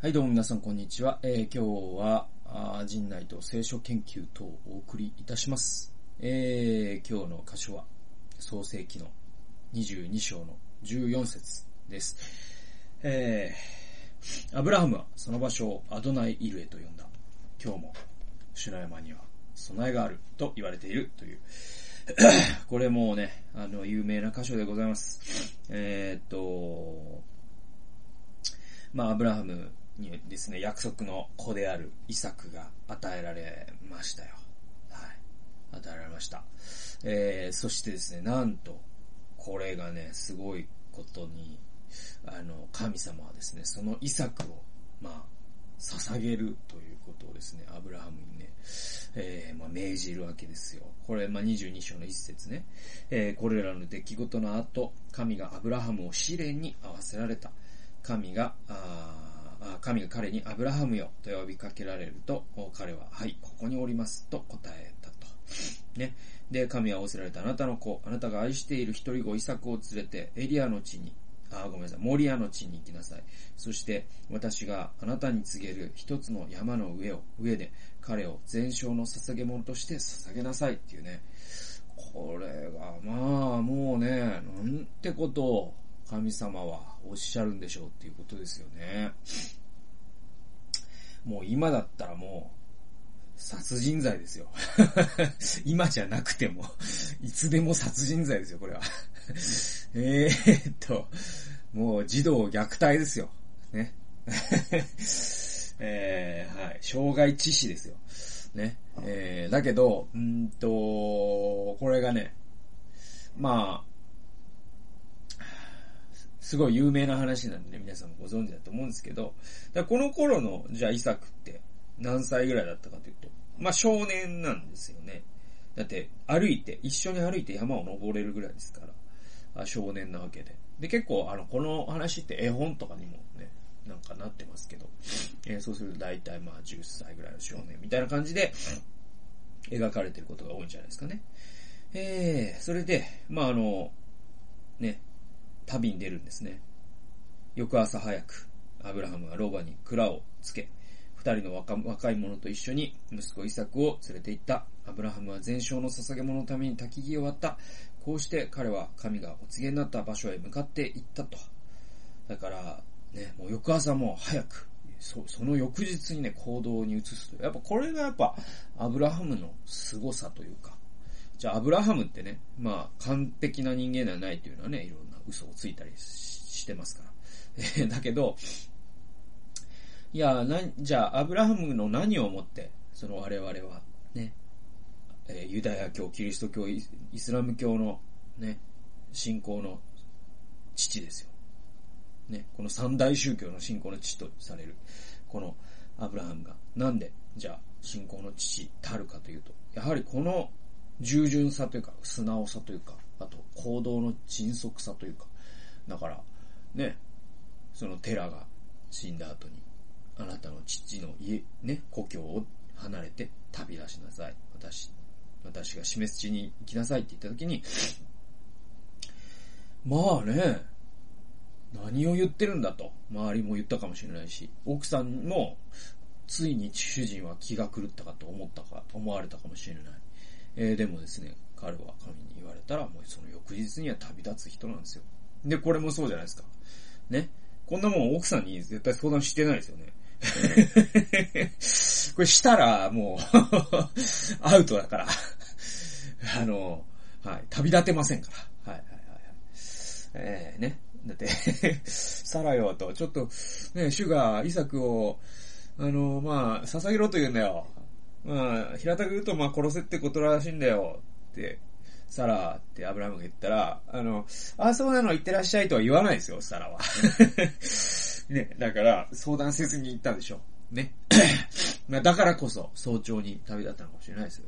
はい、どうも皆さん、こんにちは。えー、今日は、あ陣内と聖書研究等をお送りいたします。えー、今日の箇所は、創世記の22章の14節です。えー、アブラハムはその場所をアドナイイルエと呼んだ。今日も、主の山には備えがあると言われているという。これもうね、あの、有名な箇所でございます。えー、っと、まあ、アブラハムにですね、約束の子であるイサクが与えられましたよ。はい。与えられました。えー、そしてですね、なんと、これがね、すごいことに、あの、神様はですね、そのイサクを、まあ、捧げるということをですね、アブラハムにね、えー、まあ、命じるわけですよ。これ、まあ、22章の一節ね。えー、これらの出来事の後、神がアブラハムを試練に合わせられた。神が、あ神が彼にアブラハムよと呼びかけられると、彼は、はい、ここにおりますと答えたと。ね。で、神は仰せられたあなたの子、あなたが愛している一人子イサクを連れてエリアの地に、あ、ごめんなさい、モリアの地に行きなさい。そして、私があなたに告げる一つの山の上を、上で、彼を全焼の捧げ物として捧げなさいっていうね。これが、まあ、もうね、なんてことを神様はおっしゃるんでしょうっていうことですよね。もう今だったらもう、殺人罪ですよ。今じゃなくても、いつでも殺人罪ですよ、これは。えーっと、もう児童虐待ですよ。ね。えー、はい。傷害致死ですよ。ね。えー、だけど、うんと、これがね、まあ、すごい有名な話なんでね、皆さんもご存知だと思うんですけど、だこの頃の、じゃあイサクって何歳ぐらいだったかというと、まあ少年なんですよね。だって歩いて、一緒に歩いて山を登れるぐらいですから、あ少年なわけで。で、結構あの、この話って絵本とかにもね、なんかなってますけど、えーそうすると大体まあ10歳ぐらいの少年みたいな感じで描かれてることが多いんじゃないですかね。えー、それで、まああの、ね、旅に出るんですね。翌朝早く、アブラハムはロバに蔵をつけ、二人の若い者と一緒に息子イサクを連れて行った。アブラハムは全焼の捧げ物のために焚き木を割った。こうして彼は神がお告げになった場所へ向かって行ったと。だから、ね、もう翌朝も早く、そその翌日にね、行動に移すと。やっぱこれがやっぱ、アブラハムの凄さというか。じゃあ、アブラハムってね、まあ、完璧な人間ではないというのはね、いろんな嘘をついたりしてますから。えだけど、いや、な、じゃあ、アブラハムの何をもって、その我々は、ね、えユダヤ教、キリスト教、イイスラム教の、ね、信仰の父ですよ。ね、この三大宗教の信仰の父とされる、このアブラハムが、なんで、じゃあ、信仰の父たるかというと、やはりこの従順さというか、素直さというか、あと行動の迅速さというか、だから、ね、そのテラが死んだ後に、あなたの父の家、ね、故郷を離れて旅立ちなさい。私、私が示す地に行きなさいって言った時に、まあね、何を言ってるんだと、周りも言ったかもしれないし、奥さんも、ついに主人は気が狂ったかと思ったか、思われたかもしれない。えーでもですね、彼は神に言われたら、もうその翌日には旅立つ人なんですよ。で、これもそうじゃないですか。ね。こんなもん奥さんに絶対相談してないですよね。これしたら、もう、アウトだから。あの、はい、旅立てませんから。はい、はい、はいはい。えー、ね。だって、サラよと、ちょっと、ね、主がイサクを、あの、まあ、捧げろと言うんだよ。まあ、平たく言うと、まあ、殺せってことらしいんだよ。って、サラってアブラハムが言ったら、あの、あ、そうなの言ってらっしゃいとは言わないですよ、サラは。ね、だから、相談せずに行ったでしょ。ね。まあ、だからこそ、早朝に旅立ったのかもしれないですよ。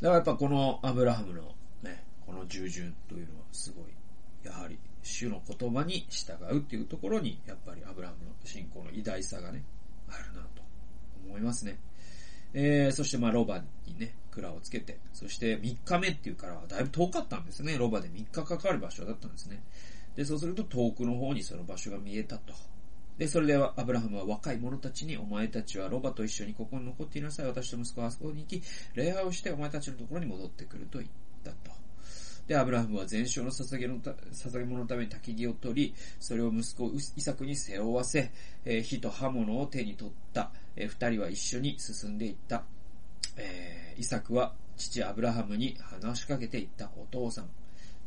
だからやっぱこのアブラハムのね、この従順というのはすごい、やはり主の言葉に従うっていうところに、やっぱりアブラハムの信仰の偉大さがね、あるなと思いますね。えー、そしてまあロバにね、蔵をつけて、そして3日目っていうからだいぶ遠かったんですね。ロバで3日かかる場所だったんですね。で、そうすると遠くの方にその場所が見えたと。で、それではアブラハムは若い者たちに、お前たちはロバと一緒にここに残っていなさい。私と息子はあそこに行き、礼拝をしてお前たちのところに戻ってくると言ったと。で、アブラハムは全焼の捧げの捧げ物のために焚き木を取り、それを息子イサクに背負わせ、え、火と刃物を手に取った。えー、二人は一緒に進んでいった。えー、イサクは父アブラハムに話しかけていった。お父さん。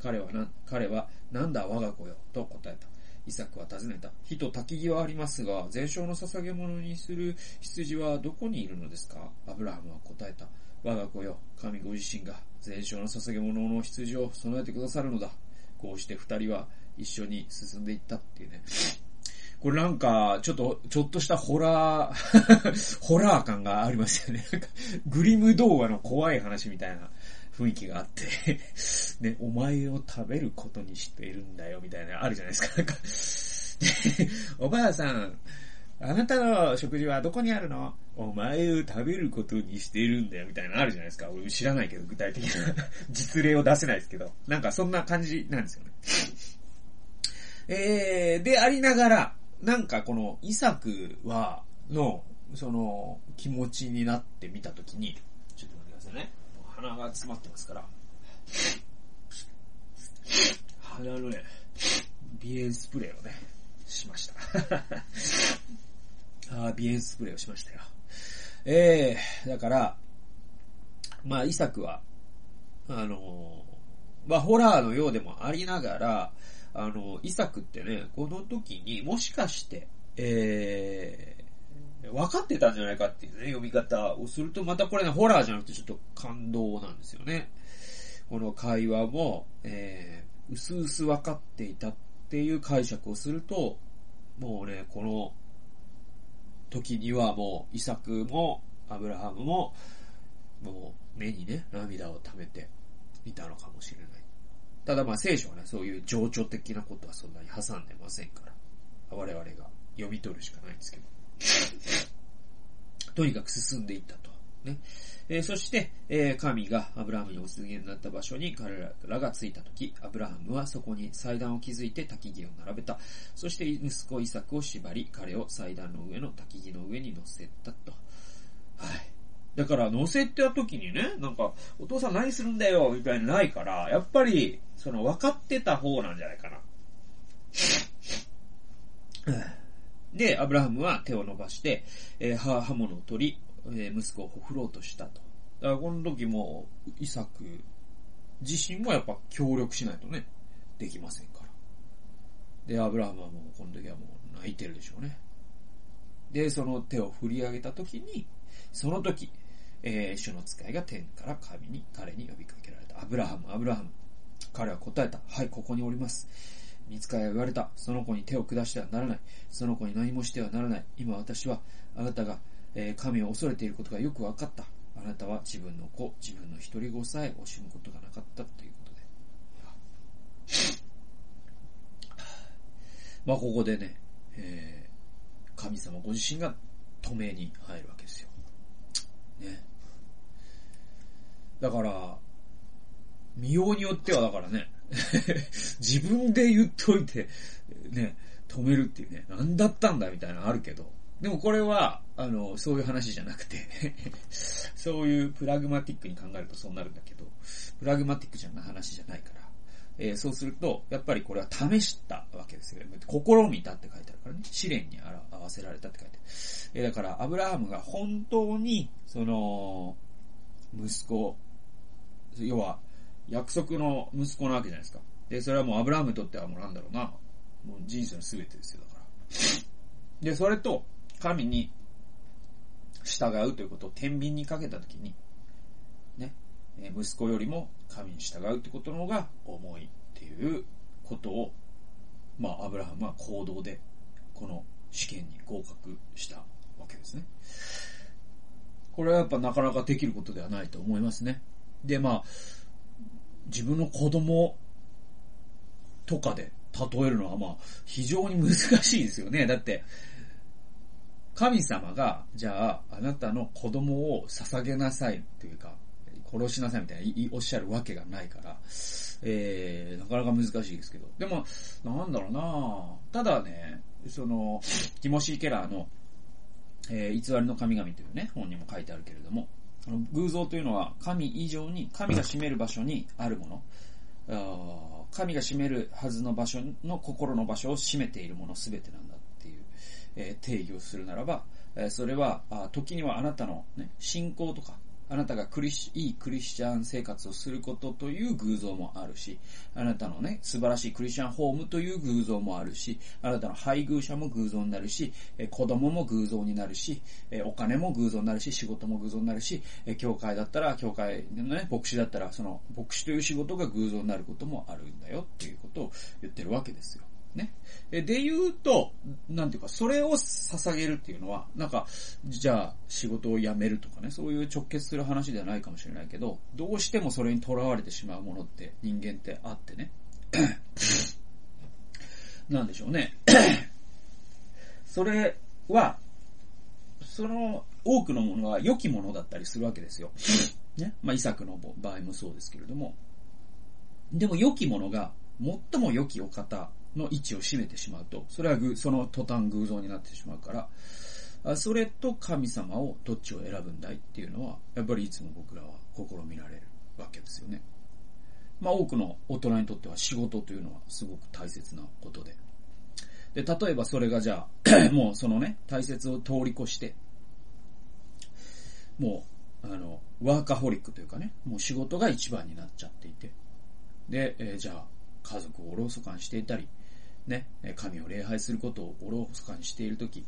彼はな、彼は、なんだ我が子よ、と答えた。イサクは尋ねた。火と焚き木はありますが、全焼の捧げ物にする羊はどこにいるのですか？アブラハムは答えた。我が子よ、神ご自身が全焼の捧げ物の羊を備えてくださるのだ。こうして二人は一緒に進んでいったっていうね。これなんか、ちょっと、ちょっとしたホラー ホラー感がありますよね。グリム動画の怖い話みたいな雰囲気があって ね、お前を食べることにしているんだよ、みたいな、あるじゃないですか。おばあさん、あなたの食事はどこにあるの？お前を食べることにしているんだよ、みたいなのあるじゃないですか。俺知らないけど、具体的な 実例を出せないですけど。なんかそんな感じなんですよね。えー、でありながら、なんかこのイサクは、の、その、気持ちになってみたときに、ちょっと待ってくださいね。鼻が詰まってますから。鼻のね、鼻炎スプレーをね、しました。あ 鼻炎スプレーをしましたよ。ええー、だから、まあ、イサクは、あのまあ、ホラーのようでもありながら、あの、イサクってね、この時にもしかして、えー、分かってたんじゃないかっていうね、読み方をすると、またこれね、ホラーじゃなくてちょっと感動なんですよね。この会話も、えー、うすうす分かっていたっていう解釈をすると、もうね、この時にはもう、イサクも、アブラハムも、もう目にね、涙を溜めていたのかもしれない。ただまあ聖書はね、そういう情緒的なことはそんなに挟んでませんから、我々が読み取るしかないんですけど。とにかく進んでいったと。ね。えー、そして、えー、神がアブラハムにお告げになった場所に彼らが着いたとき、アブラハムはそこに祭壇を築いて焚き木を並べた。そして息子イサクを縛り、彼を祭壇の上の焚き木の上に乗せたと。はい。だから乗せた時にね、なんか、お父さん何するんだよみたいにないから、やっぱり、その分かってた方なんじゃないかな。で、アブラハムは手を伸ばして、えー、刃物を取り、えー、息子をほふろうとしたと。だからこの時も、イサク自身もやっぱ協力しないとね、できませんから。で、アブラハムはもうこの時はもう泣いてるでしょうね。で、その手を振り上げた時に、その時、えー、主の使いが天から神に、彼に呼びかけられた。アブラハム、アブラハム。彼は答えた。はい、ここにおります。見つかりは言われた。その子に手を下してはならない。その子に何もしてはならない。今私は、あなたがえー、神を恐れていることがよく分かった。あなたは自分の子、自分の一人子さえ惜しむことがなかったということで。まあ、ここでね、えー、神様ご自身が止めに入るわけですよ。ね。だから、見ようによってはだからね、自分で言っといて、ね、止めるっていうね、何だったんだみたいなのあるけど、でもこれは、あの、そういう話じゃなくて そういうプラグマティックに考えるとそうなるんだけど、プラグマティックじゃな話じゃないから、えー、そうすると、やっぱりこれは試したわけですよ。試みたって書いてあるからね。試練に合わせられたって書いてある。えー、だから、アブラハムが本当に、その、息子、要は、約束の息子なわけじゃないですか。で、それはもうアブラハムにとってはもうなんだろうな、もう人生の全てですよ、だから。で、それと、神に従うということを天秤にかけたときに、ね、息子よりも神に従うということの方が重いっていうことを、まあ、アブラハムは行動で、この試験に合格したわけですね。これはやっぱなかなかできることではないと思いますね。で、まあ、自分の子供とかで例えるのはまあ、非常に難しいですよね。だって、神様が、じゃあ、あなたの子供を捧げなさいというか、殺しなさいみたいなおっしゃるわけがないから、えー、なかなか難しいですけど。でも、なんだろうなただね、その、ティモシー・ケラーの、えー、偽りの神々というね、本にも書いてあるけれども、偶像というのは神以上に、神が占める場所にあるもの、神が占めるはずの場所の心の場所を占めているもの全てなんだっていう、え、定義をするならば、え、それは、時にはあなたの、ね、信仰とか、あなたがクリス、いいクリスチャン生活をすることという偶像もあるし、あなたのね、素晴らしいクリスチャンホームという偶像もあるし、あなたの配偶者も偶像になるし、え子供も偶像になるし、えお金も偶像になるし、仕事も偶像になるし、え教会だったら、教会のね、牧師だったら、その、牧師という仕事が偶像になることもあるんだよっていうことを言ってるわけですよ。ね。で言うと、なんていうか、それを捧げるっていうのは、なんか、じゃあ仕事を辞めるとかね、そういう直結する話ではないかもしれないけど、どうしてもそれに囚われてしまうものって人間ってあってね。なんでしょうね。それは、その多くのものは良きものだったりするわけですよ。ね。まあ、イサクの場合もそうですけれども。でも良きものが最も良きお方の位置を占めてしまうと、それはその途端偶像になってしまうから、それと神様をどっちを選ぶんだいっていうのは、やっぱりいつも僕らは試みられるわけですよね。まあ多くの大人にとっては仕事というのはすごく大切なことで。で、例えばそれがじゃあ、もうそのね、大切を通り越して、もう、あの、ワーカホリックというかね、もう仕事が一番になっちゃっていて、で、えー、じゃあ、家族をおろそかにしていたり、ね、神を礼拝することをおろそかにしているとき、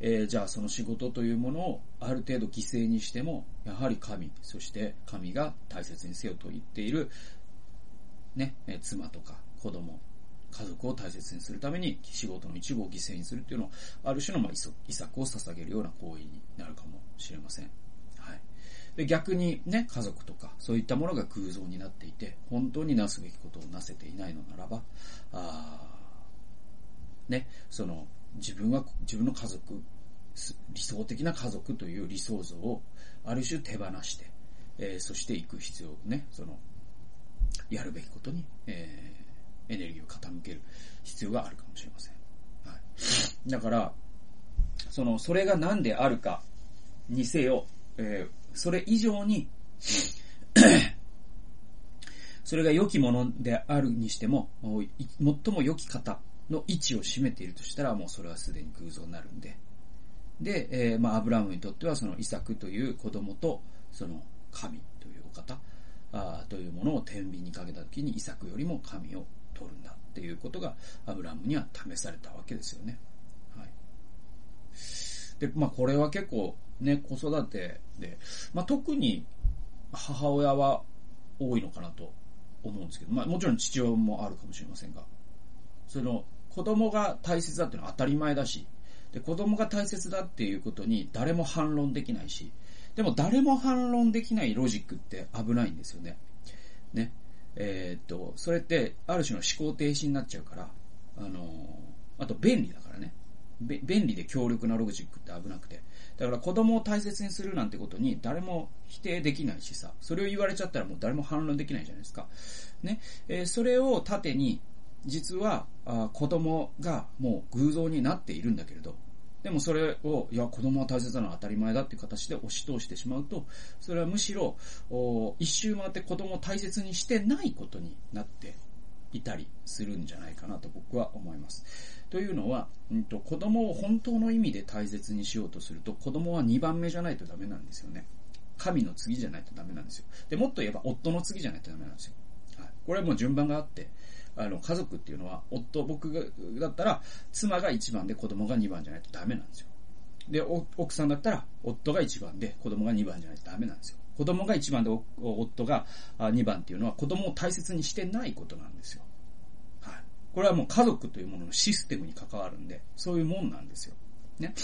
えー、じゃあその仕事というものをある程度犠牲にしても、やはり神、そして神が大切にせよと言っている、ね、妻とか子供、家族を大切にするために仕事の一部を犠牲にするっていうのは、ある種のまあ遺作を捧げるような行為になるかもしれません。はい。で、逆にね、家族とか、そういったものが空像になっていて、本当になすべきことをなせていないのならば、あね、その、自分は、自分の家族、理想的な家族という理想像を、ある種手放して、えー、そして行く必要、ね、その、やるべきことに、えー、エネルギーを傾ける必要があるかもしれません。はい。だから、その、それが何であるかにせよ、えー、それ以上に それが良きものであるにしても、最も良き方の位置を占めているとしたら、もうそれはすでに偶像になるんで。で、えー、まあ、アブラムにとっては、そのイサクという子供と、その神というお方、あというものを天秤にかけたときに、イサクよりも神を取るんだっていうことが、アブラムには試されたわけですよね。はい。で、まあ、これは結構、ね、子育てで、まあ、特に母親は多いのかなと思うんですけど、まあ、もちろん父親もあるかもしれませんが、その、子供が大切だっていうのは当たり前だし、で、子供が大切だっていうことに誰も反論できないし、でも誰も反論できないロジックって危ないんですよね。ね。えー、っと、それってある種の思考停止になっちゃうから、あのー、あと便利だからね。便利で強力なロジックって危なくて。だから子供を大切にするなんてことに誰も否定できないしさ、それを言われちゃったらもう誰も反論できないじゃないですか。ね。えー、それを盾に実は子供がもう偶像になっているんだけれど、でもそれを、いや、子供は大切なのは当たり前だっていう形で押し通してしまうと、それはむしろ、一周回って子供を大切にしてないことになっていたりするんじゃないかなと僕は思います。というのは、うんと、子供を本当の意味で大切にしようとすると、子供は2番目じゃないとダメなんですよね。神の次じゃないとダメなんですよ。で、もっと言えば夫の次じゃないとダメなんですよ。はい。これはもう順番があって、あの、家族っていうのは、夫、僕が、だったら、妻が1番で子供が2番じゃないとダメなんですよ。で、奥さんだったら、夫が1番で子供が2番じゃないとダメなんですよ。子供が1番で夫が2番っていうのは子供を大切にしてないことなんですよ。はい。これはもう家族というもののシステムに関わるんで、そういうもんなんですよ。ね。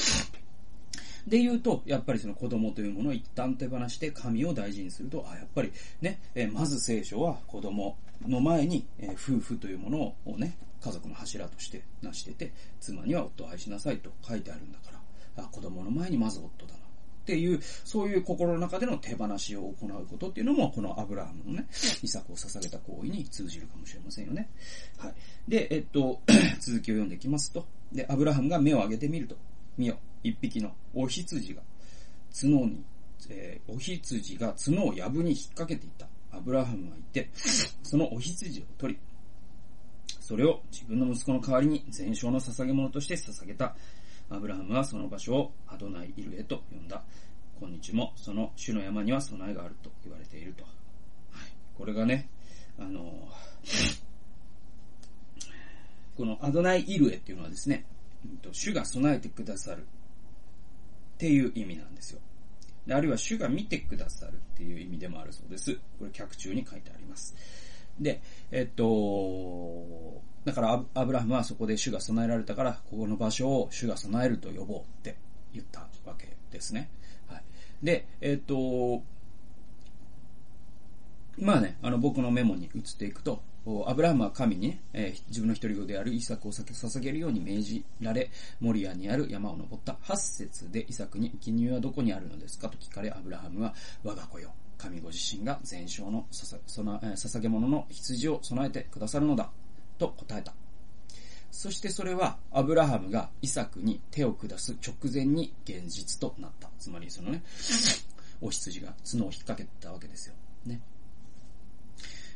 で言うと、やっぱりその子供というものを一旦手放して神を大事にすると、あ、やっぱりね、えまず聖書は子供の前に、え夫婦というものをね、家族の柱として成してて、妻には夫を愛しなさいと書いてあるんだから、あ子供の前にまず夫だな。っていう、そういう心の中での手放しを行うことっていうのも、このアブラハムのね、遺作を捧げた行為に通じるかもしれませんよね。はい。で、えっと、続きを読んでいきますと、で、アブラハムが目を上げてみると、見よ、一匹のお羊が角に、えー、お羊が角を藪に引っ掛けていた。アブラハムは言って、そのお羊を取り、それを自分の息子の代わりに全焼の捧げ物として捧げた。アブラハムはその場所をアドナイイルエと呼んだ。今日もその主の山には備えがあると言われていると。はい。これがね、あのこのアドナイイルエっていうのはですね、主が備えてくださるっていう意味なんですよ。あるいは主が見てくださるっていう意味でもあるそうです。これ脚中に書いてあります。で、えっと、だからアブラハムはそこで主が備えられたから、ここの場所を主が備えると呼ぼうって言ったわけですね。はい。で、えっと、まあね、あの僕のメモに移っていくと、アブラハムは神にね、えー、自分の一人子であるイサクを捧げるように命じられ、モリアにある山を登った8節でイサクに生贄はどこにあるのですか？と聞かれ、アブラハムは、我が子よ、神ご自身が全焼の捧げ物の羊を備えてくださるのだ、と答えた。そしてそれは、アブラハムがイサクに手を下す直前に現実となった。つまりそのね、お羊が角を引っ掛けたわけですよ。ね。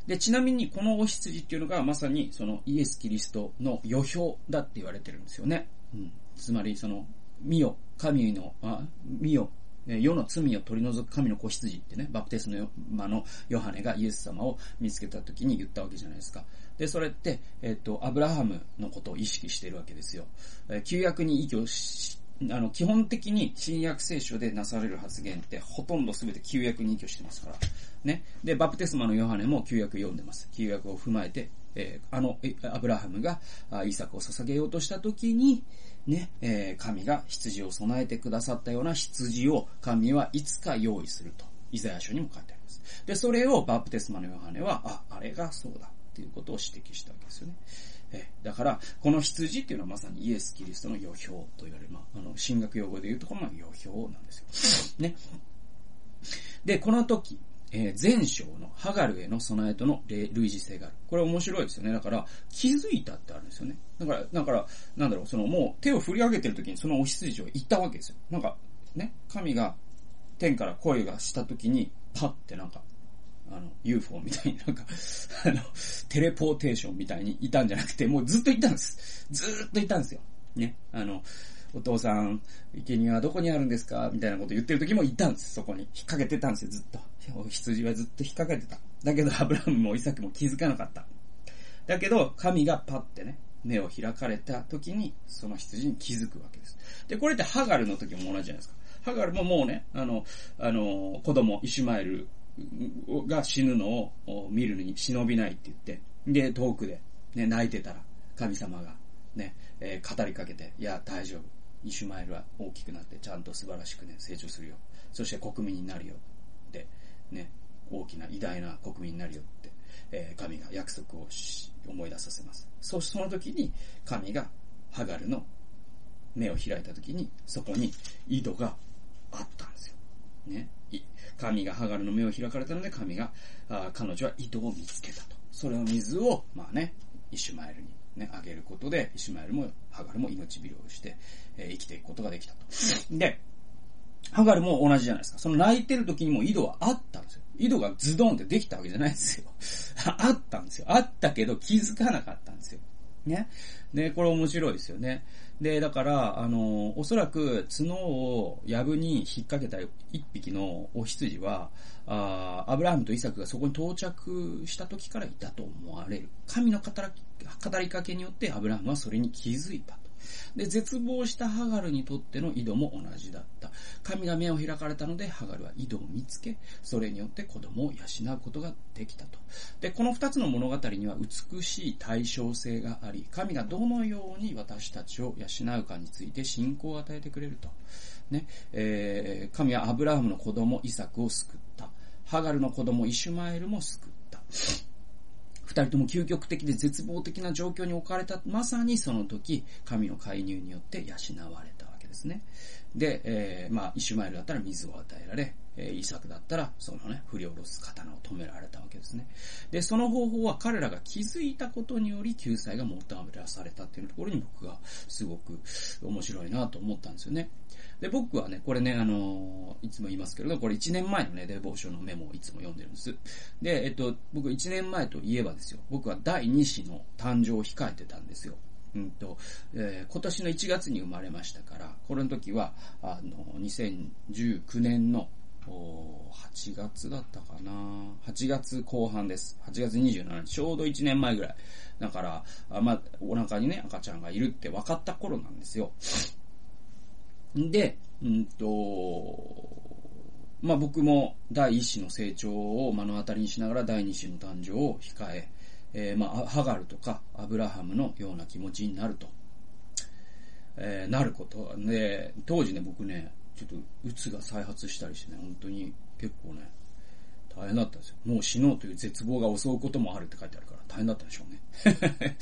で、ちなみにこのお羊っていうのがまさにそのイエス・キリストの予表だって言われてるんですよね。うん。つまりその、見よ、神の、あ、見よ、世の罪を取り除く神の子羊ってね、バプテスのマのヨハネがイエス様を見つけた時に言ったわけじゃないですか。で、それって、えっと、アブラハムのことを意識しているわけですよ。え旧約に依拠し、あの、基本的に新約聖書でなされる発言ってほとんど全て旧約に依拠してますから。ね。で、バプテスマのヨハネも旧約読んでます。旧約を踏まえて、えー、あの、アブラハムがイサクを捧げようとした時に、ね、えー、神が羊を備えてくださったような羊を神はいつか用意すると。イザヤ書にも書いてあります。で、それをバプテスマのヨハネは、あ、あれがそうだっていうことを指摘したわけですよね。えだから、この羊っていうのはまさにイエス・キリストの予表と言われる、まあ、あの、神学用語で言うところの予表なんですよ。ね。で、この時、えー、前章のハガルへの備えとの類似性がある。これ面白いですよね。だから、気づいたってあるんですよね。だから、だから、なんだろう、そのもう手を振り上げてる時にそのお羊を言ったわけですよ。なんか、ね、神が天から声がした時に、パッてなんか、あの、UFO みたいになんかあの、テレポーテーションみたいにいたんじゃなくて、もうずっといたんです。ずっといたんですよ。ね。あの、お父さん、生贄はどこにあるんですか？みたいなこと言ってる時もいたんです、そこに。引っ掛けてたんですよ、ずっと。羊はずっと引っ掛けてた。だけど、アブラハムもイサクも気づかなかった。だけど、神がパッてね、目を開かれた時に、その羊に気づくわけです。で、これってハガルの時も同じじゃないですか。ハガルももうね、あの、あの、子供、イシュマエルが死ぬのを見るのに忍びないって言って、で、遠くで、ね、泣いてたら、神様が、ね、えー、語りかけて、いや、大丈夫。イシュマエルは大きくなってちゃんと素晴らしくね、成長するよ。そして国民になるよって、ね、大きな偉大な国民になるよって、えー、神が約束をし、思い出させます。そして、その時に神がハガルの目を開いた時に、そこに井戸があったんですよ。ね。神がハガルの目を開かれたので、神が、あ彼女は井戸を見つけたと。それの水を、まあね、イシュマエルにね、あげることで、イシュマエルも、ハガルも命拾いをして、えー、生きていくことができたと。で、ハガルも同じじゃないですか。その泣いてる時にも井戸はあったんですよ。井戸がズドンってできたわけじゃないですよ。あったんですよ。あったけど気づかなかったんですよ。ね。で、これ面白いですよね。で、だから、あの、おそらく角を藪に引っ掛けた一匹のお羊は、あアブラハムとイサクがそこに到着した時からいたと思われる。神の語りかけによってアブラハムはそれに気づいた。で、絶望したハガルにとっての井戸も同じだった。神が目を開かれたので、ハガルは井戸を見つけ、それによって子供を養うことができたと。で、この二つの物語には美しい対称性があり、神がどのように私たちを養うかについて信仰を与えてくれると。ね、えー、神はアブラハムの子供イサクを救った。ハガルの子供イシュマエルも救った。二人とも究極的で絶望的な状況に置かれた、まさにその時、神の介入によって養われたわけですね。で、えー、まあ、イシュマエルだったら水を与えられ、えー、イサクだったら、そのね、振り下ろす刀を止められたわけですね。で、その方法は彼らが気づいたことにより救済が求めらされたっていうところに僕がすごく面白いなと思ったんですよね。で、僕はね、これね、あのー、いつも言いますけれど、これ1年前のね、デボーションのメモをいつも読んでるんです。で、えっと、僕1年前といえばですよ、僕は第2子の誕生を控えてたんですよ。うんと、えー、今年の1月に生まれましたから、これの時は、あの、2019年の8月だったかな8月後半です。8月27日、ちょうど1年前ぐらい。だから、あまあ、お腹にね、赤ちゃんがいるって分かった頃なんですよ。で、うんと、まあ僕も第一子の成長を目の当たりにしながら第二子の誕生を控え、えー、まあ、ハガルとかアブラハムのような気持ちになると、えー、なること。で、当時ね、僕ね、ちょっと、うつが再発したりしてね、本当に結構ね、大変だったんですよ。もう死のうという絶望が襲うこともあるって書いてあるから大変だったんでしょうね。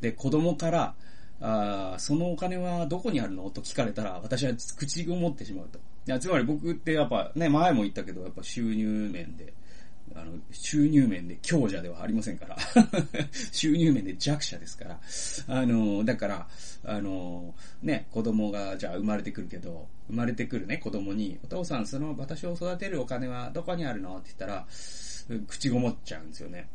で、子供から、あそのお金はどこにあるの？と聞かれたら、私は口を持ってしまうと。いや、つまり僕ってやっぱね、前も言ったけど、やっぱ収入面で、あの、収入面で強者ではありませんから。収入面で弱者ですから。あの、だから、あの、ね、子供が、じゃあ生まれてくるけど、生まれてくるね、子供に、お父さん、その私を育てるお金はどこにあるの？って言ったら、口ごもっちゃうんですよね。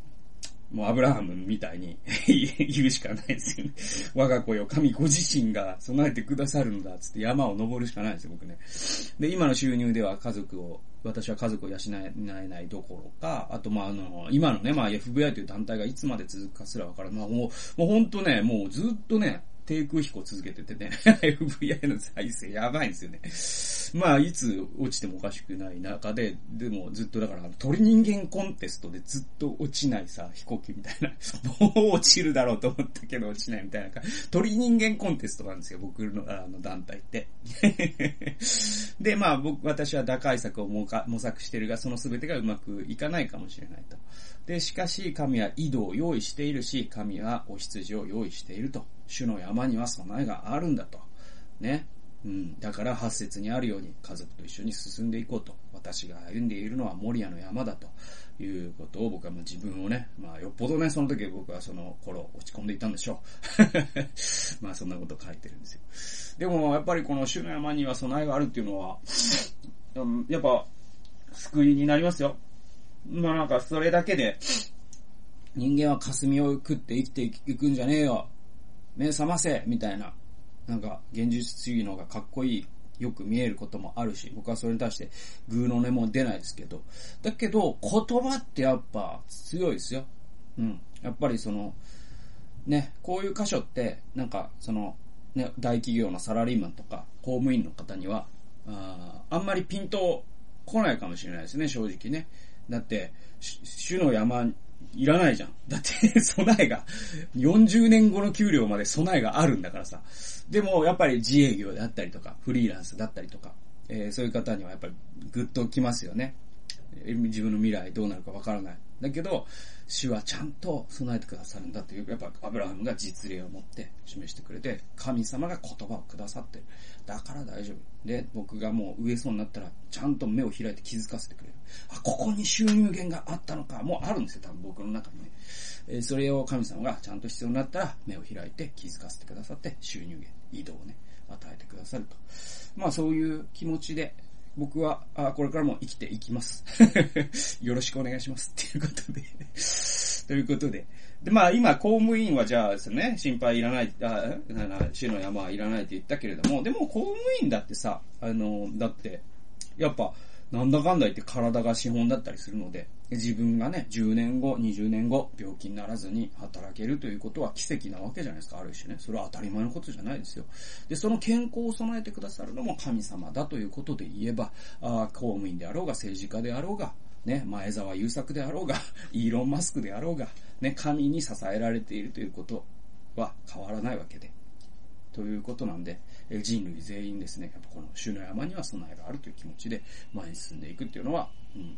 もうアブラハムみたいに 言うしかないですよね。我が子よ、神ご自身が備えてくださるんだ、つって山を登るしかないですよ、僕ね。で、今の収入では家族を、私は家族を養えないどころか、あと、まあ、あの、今のね、まあ、FBI という団体がいつまで続くかすらわからない。まあ、もう、もう本当ね、もうずっとね、低空飛行続けててね、FBI の再生やばいんですよね。まあ、いつ落ちてもおかしくない中で、でもずっとだから、鳥人間コンテストでずっと落ちないさ、飛行機みたいな、もう落ちるだろうと思ったけど落ちないみたいな、鳥人間コンテストなんですよ、僕のあの団体って。で、まあ僕、私は打開策を模索してるが、その全てがうまくいかないかもしれないと。で、しかし、神は井戸を用意しているし、神はお羊を用意していると。主の山には備えがあるんだと。ね。うん。だから八節にあるように家族と一緒に進んでいこうと。私が歩んでいるのはモリアの山だということを僕はもう自分をね、まあよっぽどね、その時僕はその頃落ち込んでいたんでしょう。まあそんなこと書いてるんですよ。でもやっぱりこの主の山には備えがあるっていうのは、やっぱ救いになりますよ。まあなんかそれだけで、人間は霞を食って生きていくんじゃねえよ。目覚ませみたいな、なんか、現実主義の方がかっこいい、よく見えることもあるし、僕はそれに対して、グーの音も出ないですけど、だけど、言葉ってやっぱ強いですよ。うん。やっぱりその、ね、こういう箇所って、なんか、その、ね、大企業のサラリーマンとか、公務員の方には、ああんまりピンと来ないかもしれないですね、正直ね。だって、主の山いらないじゃん。だって 備えが、40年後の給料まで備えがあるんだからさ。でも、やっぱり自営業であったりとか、フリーランスだったりとか、えー、そういう方にはやっぱりぐっときますよね。自分の未来どうなるかわからない。だけど、主はちゃんと備えてくださるんだという、やっぱアブラハムが実例を持って示してくれて、神様が言葉をくださってる。だから大丈夫。で、僕がもう植えそうになったら、ちゃんと目を開いて気づかせてくれる。あ、ここに収入源があったのか。もうあるんですよ、多分僕の中にね。えー、それを神様がちゃんと必要になったら、目を開いて気づかせてくださって、収入源、移動をね、与えてくださると。まあそういう気持ちで、僕は、あこれからも生きていきます。よろしくお願いします。っていうことで ということで。で、まあ今、公務員はじゃあですね、心配いらない、あ、死の山はいらないって言ったけれども、でも公務員だってさ、あの、だって、やっぱ、なんだかんだ言って体が資本だったりするので、自分がね、10年後、20年後、病気にならずに働けるということは奇跡なわけじゃないですか、ある種ね。それは当たり前のことじゃないですよ。で、その健康を備えてくださるのも神様だということで言えば、あ公務員であろうが政治家であろうが、ね、前澤友作であろうが、イーロン・マスクであろうが、ね、神に支えられているということは変わらないわけで。ということなんで、人類全員ですね、やっぱこの主の山には備えがあるという気持ちで前に進んでいくっていうのは、うん、